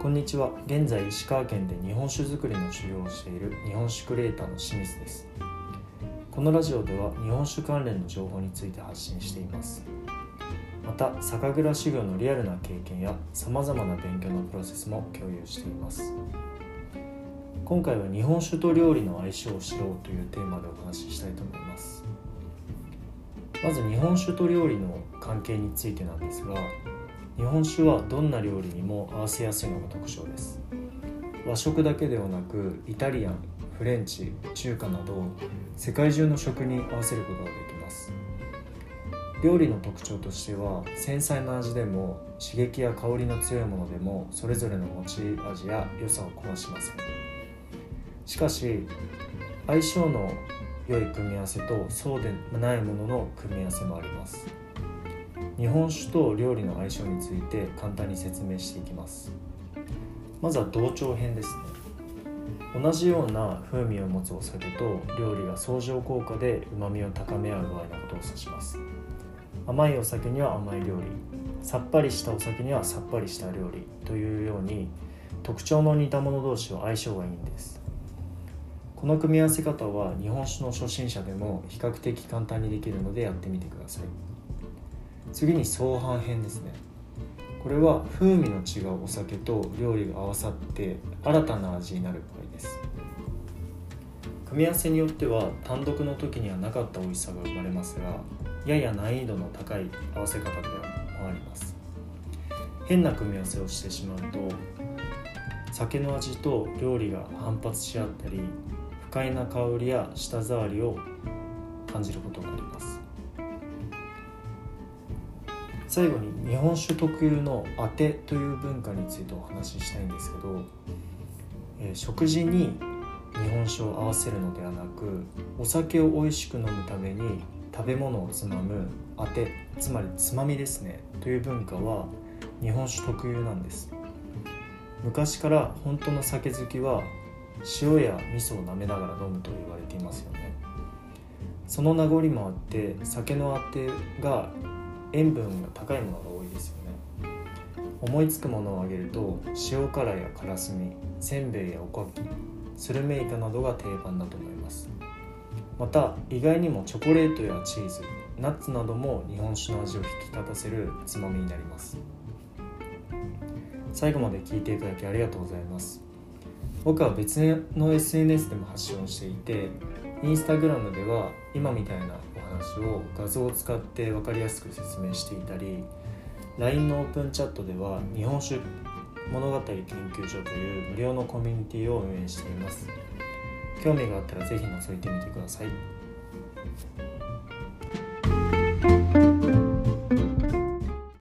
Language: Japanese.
こんにちは。現在石川県で日本酒造りの修行をしている日本酒クリエイターの清水です。このラジオでは日本酒関連の情報について発信しています。また酒蔵修行のリアルな経験やさまざまな勉強のプロセスも共有しています。今回は日本酒と料理の相性を知ろうというテーマでお話ししたいと思います。まず日本酒と料理の関係についてなんですが日本酒はどんな料理にも合わせやすいのが特徴です。和食だけではなくイタリアンフレンチ中華など世界中の食に合わせることができます。料理の特徴としては繊細な味でも刺激や香りの強いものでもそれぞれの持ち味や良さを壊しません。しかし相性の良い組み合わせとそうでないものの組み合わせもあります。日本酒と料理の相性について簡単に説明していきます。まずは同調編ですね。同じような風味を持つお酒と料理が相乗効果でうまみを高め合う場合のことを指します。甘いお酒には甘い料理。さっぱりしたお酒にはさっぱりした料理というように特徴の似た者同士は相性がいいんです。この組み合わせ方は日本酒の初心者でも比較的簡単にできるのでやってみてください。次に相反編ですね。これは風味の違うお酒と料理が合わさって新たな味になる場合です。組み合わせによっては単独の時にはなかった美味しさが生まれますがやや難易度の高い合わせ方でもあります。変な組み合わせをしてしまうと酒の味と料理が反発し合ったり不快な香りや舌触りを感じることがあります。最後に日本酒特有のあてという文化についてお話ししたいんですけど、えー、食事に日本酒を合わせるのではなくお酒を美味しく飲むために食べ物をつまむあてつまりつまみですねという文化は日本酒特有なんです。昔から本当の酒好きは塩や味噌を舐めながら飲むと言われていますよね。その名残もあって酒のあてが塩分が高いものが多いですよね。思いつくものをあげると塩辛やからすみせんべいやおかきスルメイカなどが定番だと思います。また意外にもチョコレートやチーズナッツなども日本酒の味を引き立たせるつまみになります。最後まで聞いていただきありがとうございます。僕は別の SNS でも発信をしていてインスタグラムでは今みたいな話を画像を使って分かりやすく説明していたり LINE のオープンチャットでは日本酒物語研究所という無料のコミュニティを運営しています。興味があったら是非覗いてみてください。